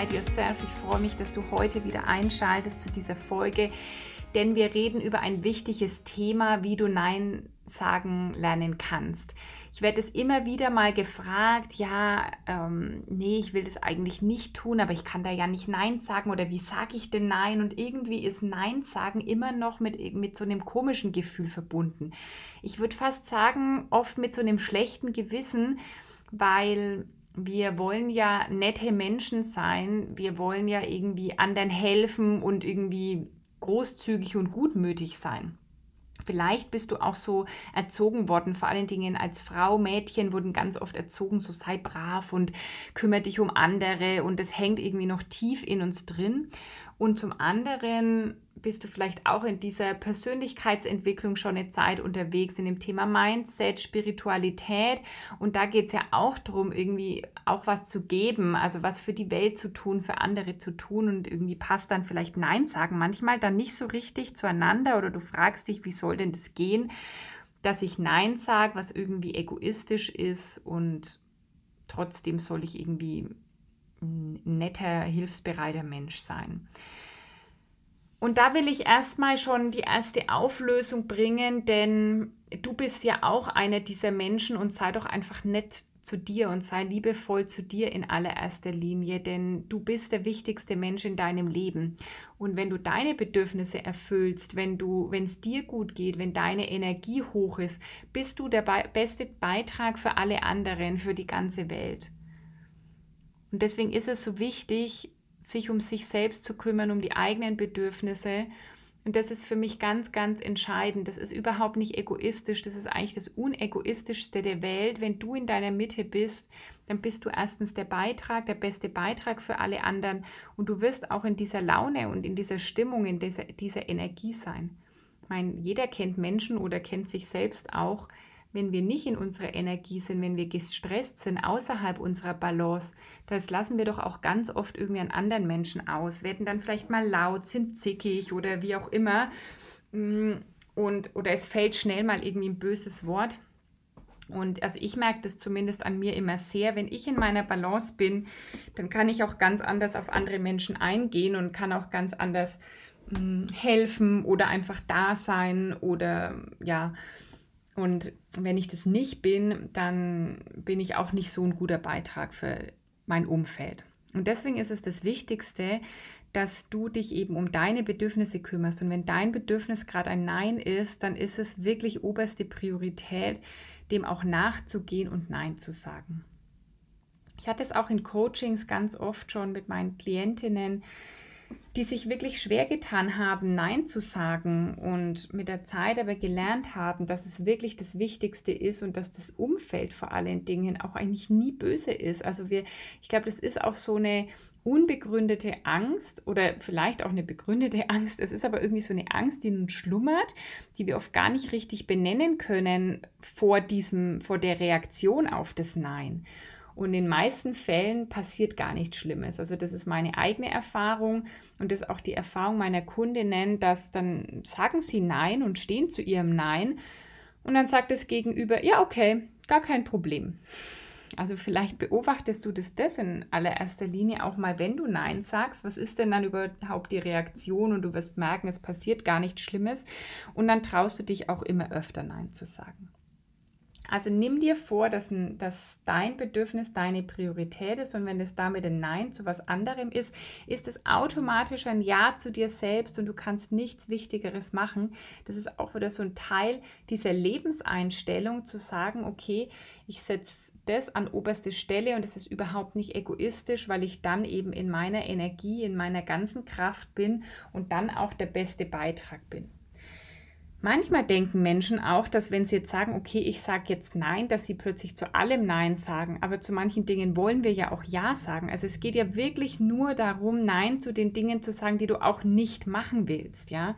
Inside Yourself. Ich freue mich, dass du heute wieder einschaltest zu dieser Folge, denn wir reden über ein wichtiges Thema, wie du Nein sagen lernen kannst. Ich werde es immer wieder mal gefragt, ja, ähm, nee, ich will das eigentlich nicht tun, aber ich kann da ja nicht Nein sagen oder wie sage ich denn Nein? Und irgendwie ist Nein sagen immer noch mit, mit so einem komischen Gefühl verbunden. Ich würde fast sagen, oft mit so einem schlechten Gewissen, weil wir wollen ja nette Menschen sein, wir wollen ja irgendwie anderen helfen und irgendwie großzügig und gutmütig sein. Vielleicht bist du auch so erzogen worden, vor allen Dingen als Frau, Mädchen wurden ganz oft erzogen, so sei brav und kümmere dich um andere und das hängt irgendwie noch tief in uns drin. Und zum anderen bist du vielleicht auch in dieser Persönlichkeitsentwicklung schon eine Zeit unterwegs, in dem Thema Mindset, Spiritualität. Und da geht es ja auch darum, irgendwie auch was zu geben, also was für die Welt zu tun, für andere zu tun. Und irgendwie passt dann vielleicht Nein sagen manchmal dann nicht so richtig zueinander oder du fragst dich, wie soll denn das gehen, dass ich Nein sage, was irgendwie egoistisch ist und trotzdem soll ich irgendwie ein netter, hilfsbereiter Mensch sein. Und da will ich erstmal schon die erste Auflösung bringen, denn du bist ja auch einer dieser Menschen und sei doch einfach nett zu dir und sei liebevoll zu dir in allererster Linie, denn du bist der wichtigste Mensch in deinem Leben. Und wenn du deine Bedürfnisse erfüllst, wenn du, wenn es dir gut geht, wenn deine Energie hoch ist, bist du der beste Beitrag für alle anderen, für die ganze Welt. Und deswegen ist es so wichtig, sich um sich selbst zu kümmern, um die eigenen Bedürfnisse. Und das ist für mich ganz, ganz entscheidend. Das ist überhaupt nicht egoistisch. Das ist eigentlich das unegoistischste der Welt. Wenn du in deiner Mitte bist, dann bist du erstens der Beitrag, der beste Beitrag für alle anderen. Und du wirst auch in dieser Laune und in dieser Stimmung, in dieser, dieser Energie sein. Ich meine, jeder kennt Menschen oder kennt sich selbst auch, wenn wir nicht in unserer Energie sind, wenn wir gestresst sind, außerhalb unserer Balance, das lassen wir doch auch ganz oft irgendwie an anderen Menschen aus, werden dann vielleicht mal laut, sind zickig oder wie auch immer. Mm, und, oder es fällt schnell mal irgendwie ein böses Wort. Und also ich merke das zumindest an mir immer sehr, wenn ich in meiner Balance bin, dann kann ich auch ganz anders auf andere Menschen eingehen und kann auch ganz anders mh, mm, helfen oder einfach da sein oder ja, und wenn ich das nicht bin, dann bin ich auch nicht so ein guter Beitrag für mein Umfeld. Und deswegen ist es das Wichtigste, dass du dich eben um deine Bedürfnisse kümmerst. Und wenn dein Bedürfnis gerade ein Nein ist, dann ist es wirklich oberste Priorität, dem auch nachzugehen und Nein zu sagen. Ich hatte es auch in Coachings ganz oft schon mit meinen Klientinnen, die sich wirklich schwer getan haben, Nein zu sagen und mit der Zeit aber gelernt haben, dass es wirklich das Wichtigste ist und dass das Umfeld vor allen Dingen auch eigentlich nie böse ist. Also wir, ich glaube, das ist auch so eine unbegründete Angst oder vielleicht auch eine begründete Angst. Es ist aber irgendwie so eine Angst, die nun schlummert, die wir oft gar nicht richtig benennen können vor diesem, vor der Reaktion auf das Nein. Und in den meisten Fällen passiert gar nichts Schlimmes. Also das ist meine eigene Erfahrung und das ist auch die Erfahrung meiner Kundinnen, dass dann sagen sie Nein und stehen zu ihrem Nein und dann sagt das Gegenüber, ja, okay, gar kein Problem. Also vielleicht beobachtest du das, das in allererster Linie auch mal, wenn du Nein sagst. Was ist denn dann überhaupt die Reaktion? Und du wirst merken, es passiert gar nichts Schlimmes. Und dann traust du dich auch immer öfter Nein zu sagen. Also nimm dir vor, dass, dass dein Bedürfnis deine Priorität ist und wenn es damit ein Nein zu was anderem ist, ist es automatisch ein Ja zu dir selbst und du kannst nichts Wichtigeres machen. Das ist auch wieder so ein Teil dieser Lebenseinstellung zu sagen, okay, ich setze das an oberste Stelle und es ist überhaupt nicht egoistisch, weil ich dann eben in meiner Energie, in meiner ganzen Kraft bin und dann auch der beste Beitrag bin. Manchmal denken Menschen auch, dass wenn sie jetzt sagen, okay, ich sage jetzt Nein, dass sie plötzlich zu allem Nein sagen. Aber zu manchen Dingen wollen wir ja auch Ja sagen. Also es geht ja wirklich nur darum, Nein zu den Dingen zu sagen, die du auch nicht machen willst, ja.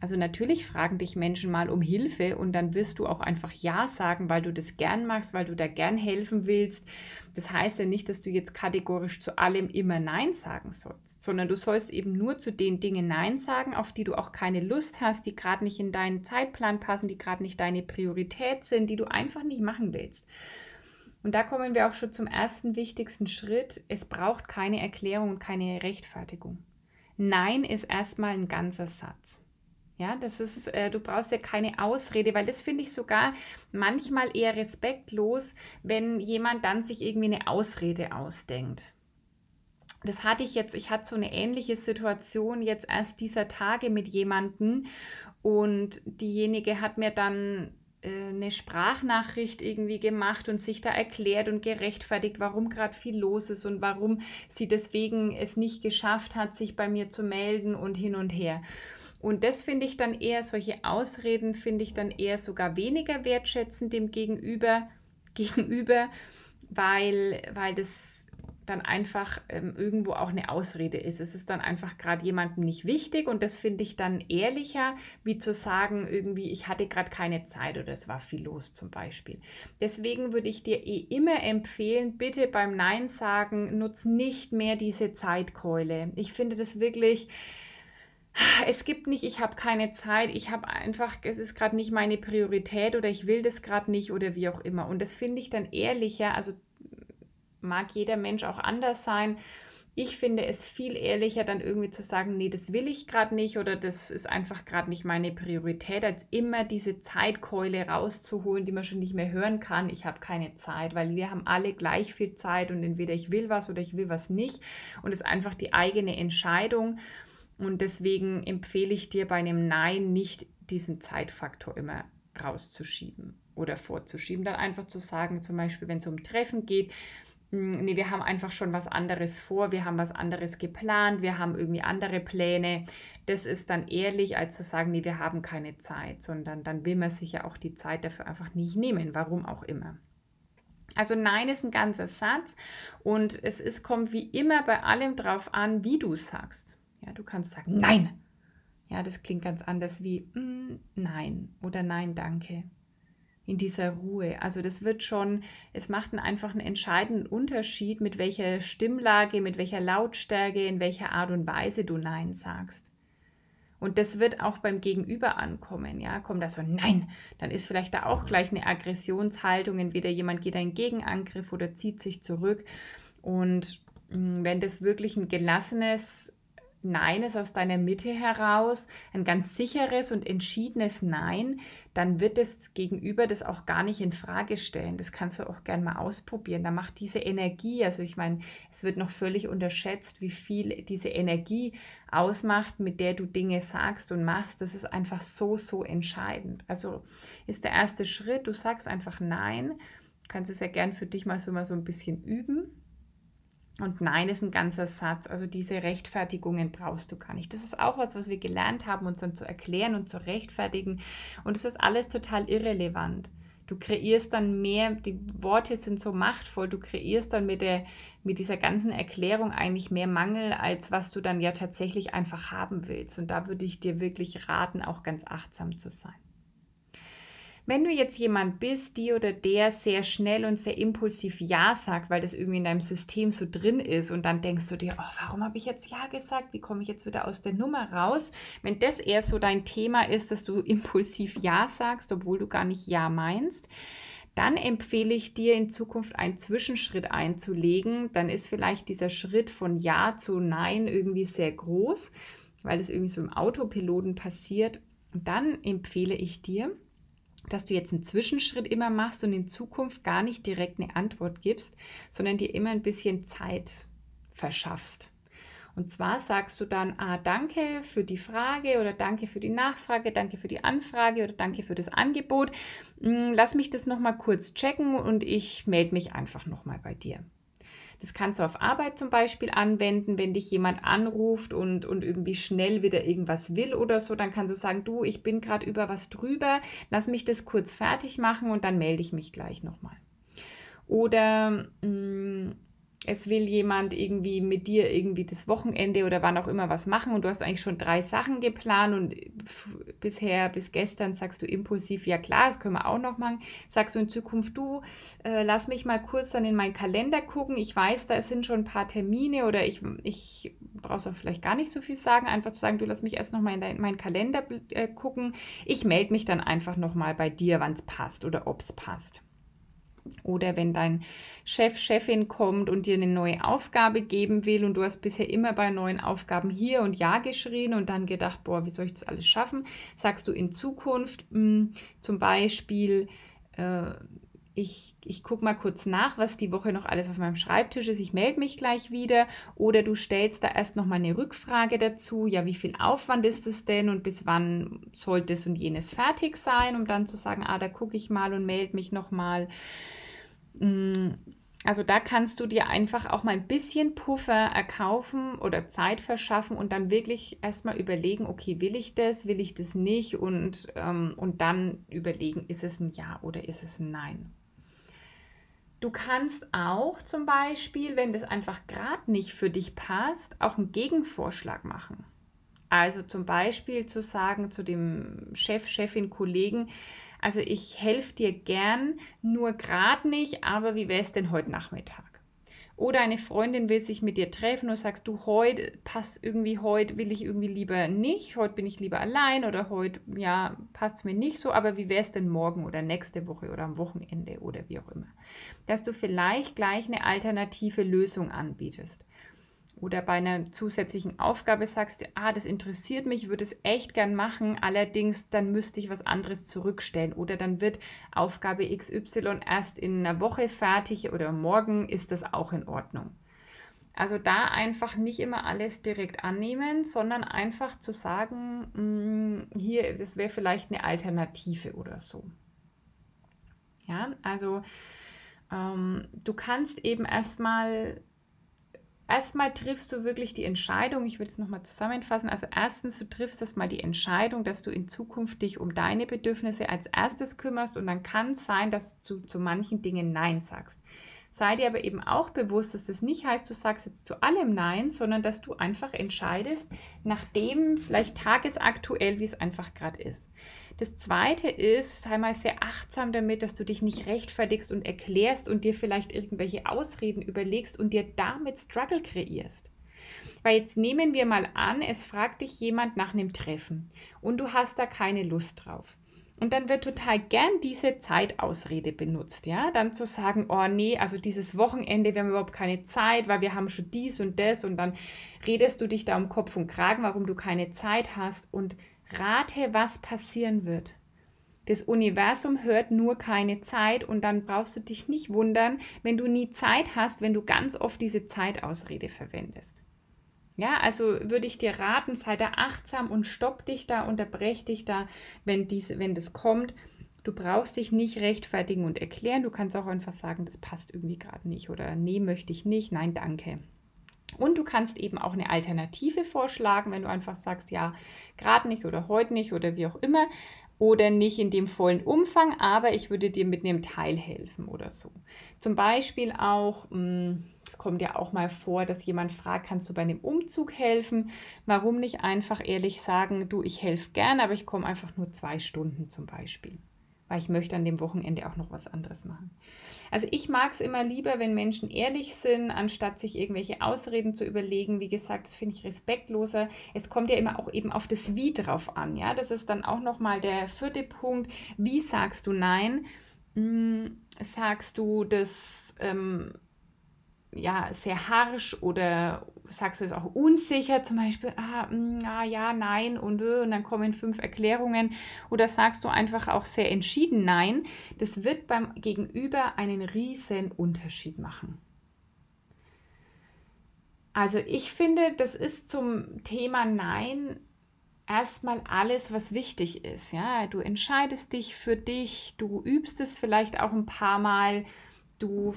Also natürlich fragen dich Menschen mal um Hilfe und dann wirst du auch einfach Ja sagen, weil du das gern machst, weil du da gern helfen willst. Das heißt ja nicht, dass du jetzt kategorisch zu allem immer Nein sagen sollst, sondern du sollst eben nur zu den Dingen Nein sagen, auf die du auch keine Lust hast, die gerade nicht in deinen Zeitplan passen, die gerade nicht deine Priorität sind, die du einfach nicht machen willst. Und da kommen wir auch schon zum ersten wichtigsten Schritt. Es braucht keine Erklärung und keine Rechtfertigung. Nein ist erstmal ein ganzer Satz. Ja, das ist, äh, du brauchst ja keine Ausrede, weil das finde ich sogar manchmal eher respektlos, wenn jemand dann sich irgendwie eine Ausrede ausdenkt. Das hatte ich jetzt, ich hatte so eine ähnliche Situation jetzt erst dieser Tage mit jemandem und diejenige hat mir dann äh, eine Sprachnachricht irgendwie gemacht und sich da erklärt und gerechtfertigt, warum gerade viel los ist und warum sie deswegen es nicht geschafft hat, sich bei mir zu melden und hin und her. Und das finde ich dann eher, solche Ausreden finde ich dann eher sogar weniger wertschätzend dem Gegenüber, gegenüber weil, weil das dann einfach ähm, irgendwo auch eine Ausrede ist. Es ist dann einfach gerade jemandem nicht wichtig und das finde ich dann ehrlicher, wie zu sagen, irgendwie, ich hatte gerade keine Zeit oder es war viel los zum Beispiel. Deswegen würde ich dir eh immer empfehlen, bitte beim Nein sagen, nutz nicht mehr diese Zeitkeule. Ich finde das wirklich es gibt nicht, ich habe keine Zeit, ich habe einfach, es ist gerade nicht meine Priorität oder ich will das gerade nicht oder wie auch immer. Und das finde ich dann ehrlicher, also mag jeder Mensch auch anders sein. Ich finde es viel ehrlicher, dann irgendwie zu sagen, nee, das will ich gerade nicht oder das ist einfach gerade nicht meine Priorität, als immer diese Zeitkeule rauszuholen, die man schon nicht mehr hören kann. Ich habe keine Zeit, weil wir haben alle gleich viel Zeit und entweder ich will was oder ich will was nicht. Und es ist einfach die eigene Entscheidung. Und deswegen empfehle ich dir bei einem Nein nicht diesen Zeitfaktor immer rauszuschieben oder vorzuschieben. Dann einfach zu sagen, zum Beispiel, wenn es um Treffen geht, hm, nee, wir haben einfach schon was anderes vor, wir haben was anderes geplant, wir haben irgendwie andere Pläne. Das ist dann ehrlich, als zu sagen, nee, wir haben keine Zeit, sondern dann will man sich ja auch die Zeit dafür einfach nicht nehmen, warum auch immer. Also Nein ist ein ganzer Satz und es ist, kommt wie immer bei allem drauf an, wie du sagst. Ja, du kannst sagen Nein. Ja, das klingt ganz anders wie mm, Nein oder Nein, danke. In dieser Ruhe. Also das wird schon, es macht einen einfach einen entscheidenden Unterschied, mit welcher Stimmlage, mit welcher Lautstärke, in welcher Art und Weise du Nein sagst. Und das wird auch beim Gegenüber ankommen. Ja, kommt da so Nein, dann ist vielleicht da auch gleich eine Aggressionshaltung. Entweder jemand geht einen Gegenangriff oder zieht sich zurück. Und mm, wenn das wirklich ein gelassenes Nein ist aus deiner Mitte heraus, ein ganz sicheres und entschiedenes Nein, dann wird das Gegenüber das auch gar nicht in Frage stellen. Das kannst du auch gerne mal ausprobieren. Da macht diese Energie, also ich meine, es wird noch völlig unterschätzt, wie viel diese Energie ausmacht, mit der du Dinge sagst und machst. Das ist einfach so, so entscheidend. Also ist der erste Schritt, du sagst einfach Nein. Du kannst es ja gern für dich mal so mal so ein bisschen üben und Nein ist ein ganzer Satz. Also diese Rechtfertigungen brauchst du gar nicht. Das ist auch was, was wir gelernt haben, uns dann zu erklären und zu rechtfertigen. Und es ist alles total irrelevant. Du kreierst dann mehr, die Worte sind so machtvoll, du kreierst dann mit, der, mit dieser ganzen Erklärung eigentlich mehr Mangel, als was du dann ja tatsächlich einfach haben willst. Und da würde ich dir wirklich raten, auch ganz achtsam zu sein. Wenn du jetzt jemand bist, die oder der sehr schnell und sehr impulsiv Ja sagt, weil das irgendwie in deinem System so drin ist und dann denkst du dir, oh, warum habe ich jetzt Ja gesagt? Wie komme ich jetzt wieder aus der Nummer raus? Wenn das eher so dein Thema ist, dass du impulsiv Ja sagst, obwohl du gar nicht Ja meinst, dann empfehle ich dir in Zukunft einen Zwischenschritt einzulegen. Dann ist vielleicht dieser Schritt von Ja zu Nein irgendwie sehr groß, weil das irgendwie so im Autopiloten passiert. dann empfehle ich dir, dass du jetzt einen Zwischenschritt immer machst und in Zukunft gar nicht direkt eine Antwort gibst, sondern dir immer ein bisschen Zeit verschaffst. Und zwar sagst du dann, ah, danke für die Frage oder danke für die Nachfrage, danke für die Anfrage oder danke für das Angebot. Hm, lass mich das nochmal kurz checken und ich melde mich einfach nochmal bei dir. Das kannst du auf Arbeit zum Beispiel anwenden, wenn dich jemand anruft und, und irgendwie schnell wieder irgendwas will oder so, dann kannst du sagen, du, ich bin gerade über was drüber, lass mich das kurz fertig machen und dann melde ich mich gleich nochmal. Oder mh, mm, es will jemand irgendwie mit dir irgendwie das Wochenende oder wann auch immer was machen und du hast eigentlich schon drei Sachen geplant und bisher bis gestern sagst du impulsiv, ja klar, das können wir auch noch machen. Sagst du in Zukunft, du, äh, lass mich mal kurz dann in meinen Kalender gucken. Ich weiß, da sind schon ein paar Termine oder ich, ich brauchst auch vielleicht gar nicht so viel sagen, einfach zu sagen, du lass mich erst noch mal in, dein, in meinen Kalender äh, gucken. Ich melde mich dann einfach noch mal bei dir, wann es passt oder ob es passt. Oder wenn dein Chef, Chefin kommt und dir eine neue Aufgabe geben will und du hast bisher immer bei neuen Aufgaben hier und ja geschrien und dann gedacht, boah, wie soll ich das alles schaffen, sagst du in Zukunft mh, hm, zum Beispiel, äh, ich, ich gucke mal kurz nach, was die Woche noch alles auf meinem Schreibtisch ist. Ich melde mich gleich wieder. Oder du stellst da erst noch mal eine Rückfrage dazu. Ja, wie viel Aufwand ist es denn und bis wann sollte es und jenes fertig sein, um dann zu sagen, ah, da gucke ich mal und melde mich noch mal. Mm, also da kannst du dir einfach auch mal ein bisschen Puffer erkaufen oder Zeit verschaffen und dann wirklich erstmal überlegen, okay, will ich das, will ich das nicht und, ähm, und dann überlegen, ist es ein Ja oder ist es ein Nein. Du kannst auch zum Beispiel, wenn das einfach gerade nicht für dich passt, auch einen Gegenvorschlag machen. Also zum Beispiel zu sagen zu dem Chef, Chefin, Kollegen, also ich helfe dir gern, nur gerade nicht, aber wie wäre es denn heute Nachmittag? Oder eine Freundin will sich mit dir treffen und sagst du, heute passt irgendwie, heute will ich irgendwie lieber nicht, heute bin ich lieber allein oder heute, ja, passt es mir nicht so, aber wie wäre es denn morgen oder nächste Woche oder am Wochenende oder wie auch immer. Dass du vielleicht gleich eine alternative Lösung anbietest oder bei einer zusätzlichen Aufgabe sagst, ah, das interessiert mich, würde es echt gern machen, allerdings dann müsste ich was anderes zurückstellen oder dann wird Aufgabe XY erst in einer Woche fertig oder morgen ist das auch in Ordnung. Also da einfach nicht immer alles direkt annehmen, sondern einfach zu sagen, mh, mm, hier, das wäre vielleicht eine Alternative oder so. Ja, also ähm, du kannst eben erstmal erstmal triffst du wirklich die Entscheidung, ich will es nochmal zusammenfassen, also erstens, du triffst erstmal die Entscheidung, dass du in Zukunft dich um deine Bedürfnisse als erstes kümmerst und dann kann es sein, dass du zu manchen Dingen Nein sagst. Sei dir aber eben auch bewusst, dass das nicht heißt, du sagst jetzt zu allem Nein, sondern dass du einfach entscheidest, nachdem vielleicht tagesaktuell, wie es einfach gerade ist. Das zweite ist, sei mal sehr achtsam damit, dass du dich nicht rechtfertigst und erklärst und dir vielleicht irgendwelche Ausreden überlegst und dir damit Struggle kreierst. Weil jetzt nehmen wir mal an, es fragt dich jemand nach einem Treffen und du hast da keine Lust drauf. Und dann wird total gern diese Zeitausrede benutzt, ja, dann zu sagen, oh nee, also dieses Wochenende, wir haben überhaupt keine Zeit, weil wir haben schon dies und das und dann redest du dich da um Kopf und Kragen, warum du keine Zeit hast und rate, was passieren wird. Das Universum hört nur keine Zeit und dann brauchst du dich nicht wundern, wenn du nie Zeit hast, wenn du ganz oft diese Zeitausrede verwendest. Ja, also würde ich dir raten, sei da achtsam und stopp dich da, unterbrech dich da, wenn, diese, wenn das kommt. Du brauchst dich nicht rechtfertigen und erklären. Du kannst auch einfach sagen, das passt irgendwie gerade nicht oder nee, möchte ich nicht, nein, danke. Und du kannst eben auch eine Alternative vorschlagen, wenn du einfach sagst, ja, gerade nicht oder heute nicht oder wie auch immer. Oder nicht in dem vollen Umfang, aber ich würde dir mit einem Teil helfen oder so. Zum Beispiel auch, hm, es kommt ja auch mal vor, dass jemand fragt, kannst du bei einem Umzug helfen? Warum nicht einfach ehrlich sagen, du, ich helfe gern, aber ich komme einfach nur zwei Stunden zum Beispiel weil ich möchte an dem Wochenende auch noch was anderes machen. Also ich mag es immer lieber, wenn Menschen ehrlich sind, anstatt sich irgendwelche Ausreden zu überlegen. Wie gesagt, das finde ich respektloser. Es kommt ja immer auch eben auf das Wie drauf an. Ja, das ist dann auch nochmal der vierte Punkt. Wie sagst du Nein? Hm, sagst du das ähm, ja, sehr harsch oder sagst du es auch unsicher, zum Beispiel, ah, mh, mm, ah ja, nein und, äh, und dann kommen fünf Erklärungen oder sagst du einfach auch sehr entschieden nein, das wird beim Gegenüber einen riesen Unterschied machen. Also ich finde, das ist zum Thema Nein erstmal alles, was wichtig ist. Ja, du entscheidest dich für dich, du übst es vielleicht auch ein paar Mal Du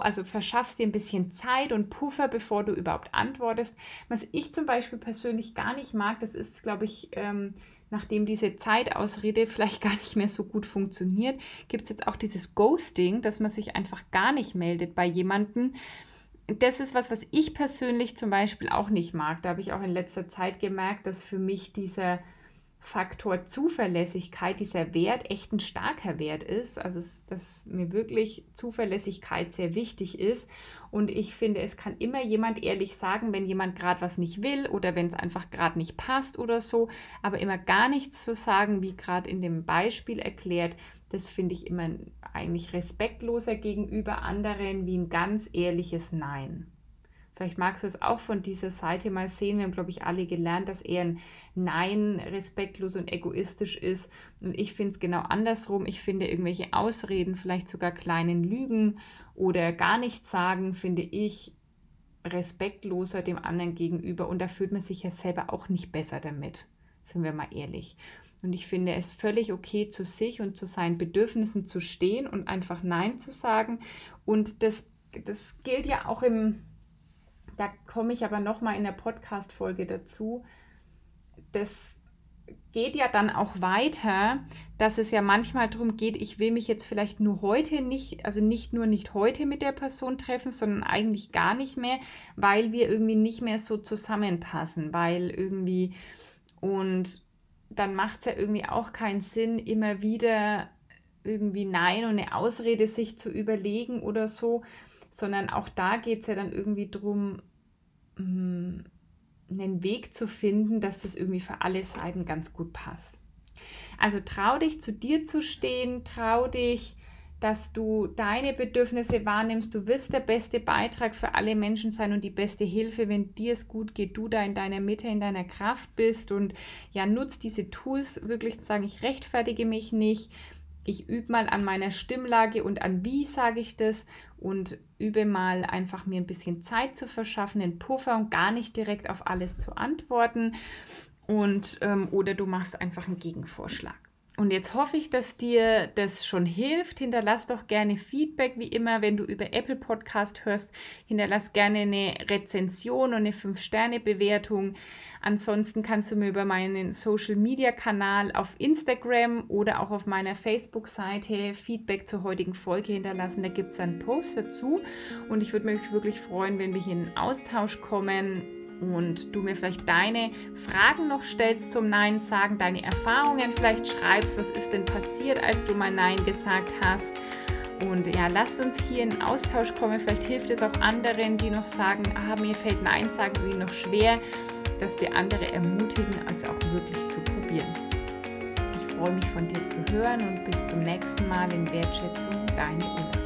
also verschaffst dir ein bisschen Zeit und Puffer, bevor du überhaupt antwortest. Was ich zum Beispiel persönlich gar nicht mag, das ist, glaube ich, ähm, nachdem diese Zeitausrede vielleicht gar nicht mehr so gut funktioniert, gibt es jetzt auch dieses Ghosting, dass man sich einfach gar nicht meldet bei jemandem. Das ist was, was ich persönlich zum Beispiel auch nicht mag. Da habe ich auch in letzter Zeit gemerkt, dass für mich dieser Faktor Zuverlässigkeit, dieser Wert echt ein starker Wert ist. Also, dass mir wirklich Zuverlässigkeit sehr wichtig ist. Und ich finde, es kann immer jemand ehrlich sagen, wenn jemand gerade was nicht will oder wenn es einfach gerade nicht passt oder so. Aber immer gar nichts zu sagen, wie gerade in dem Beispiel erklärt, das finde ich immer eigentlich respektloser gegenüber anderen wie ein ganz ehrliches Nein. Vielleicht magst du es auch von dieser Seite mal sehen. Wir haben, glaube ich, alle gelernt, dass eher ein Nein respektlos und egoistisch ist. Und ich finde es genau andersrum. Ich finde irgendwelche Ausreden, vielleicht sogar kleinen Lügen oder gar nichts sagen, finde ich respektloser dem anderen gegenüber. Und da fühlt man sich ja selber auch nicht besser damit. Sind wir mal ehrlich. Und ich finde es völlig okay, zu sich und zu seinen Bedürfnissen zu stehen und einfach Nein zu sagen. Und das, das gilt ja auch im da komme ich aber nochmal in der Podcast-Folge dazu. Das geht ja dann auch weiter, dass es ja manchmal darum geht, ich will mich jetzt vielleicht nur heute nicht, also nicht nur nicht heute mit der Person treffen, sondern eigentlich gar nicht mehr, weil wir irgendwie nicht mehr so zusammenpassen, weil irgendwie und dann macht es ja irgendwie auch keinen Sinn, immer wieder irgendwie Nein und eine Ausrede sich zu überlegen oder so, sondern auch da geht es ja dann irgendwie darum, mm, einen Weg zu finden, dass das irgendwie für alle Seiten ganz gut passt. Also trau dich zu dir zu stehen, trau dich, dass du deine Bedürfnisse wahrnimmst. Du wirst der beste Beitrag für alle Menschen sein und die beste Hilfe, wenn dir es gut geht, du da in deiner Mitte, in deiner Kraft bist und ja, nutzt diese Tools wirklich zu sagen, ich rechtfertige mich nicht, ich übe mal an meiner Stimmlage und an wie sage ich das und übe mal einfach mir ein bisschen Zeit zu verschaffen, den Puffer und gar nicht direkt auf alles zu antworten. Und ähm, oder du machst einfach einen Gegenvorschlag. Und jetzt hoffe ich, dass dir das schon hilft. Hinterlass doch gerne Feedback, wie immer, wenn du über Apple Podcast hörst. Hinterlass gerne eine Rezension und eine 5-Sterne-Bewertung. Ansonsten kannst du mir über meinen Social-Media-Kanal auf Instagram oder auch auf meiner Facebook-Seite Feedback zur heutigen Folge hinterlassen. Da gibt es einen Post dazu. Und ich würde mich wirklich freuen, wenn wir hier in Austausch kommen und du mir vielleicht deine Fragen noch stellst zum Nein sagen, deine Erfahrungen vielleicht schreibst, was ist denn passiert, als du mal Nein gesagt hast. Und ja, lasst uns hier in Austausch kommen. Vielleicht hilft es auch anderen, die noch sagen, ah, mir fällt Nein sagen irgendwie noch schwer, dass wir andere ermutigen, also auch wirklich zu probieren. Ich freue mich von dir zu hören und bis zum nächsten Mal in Wertschätzung, deine Ulla.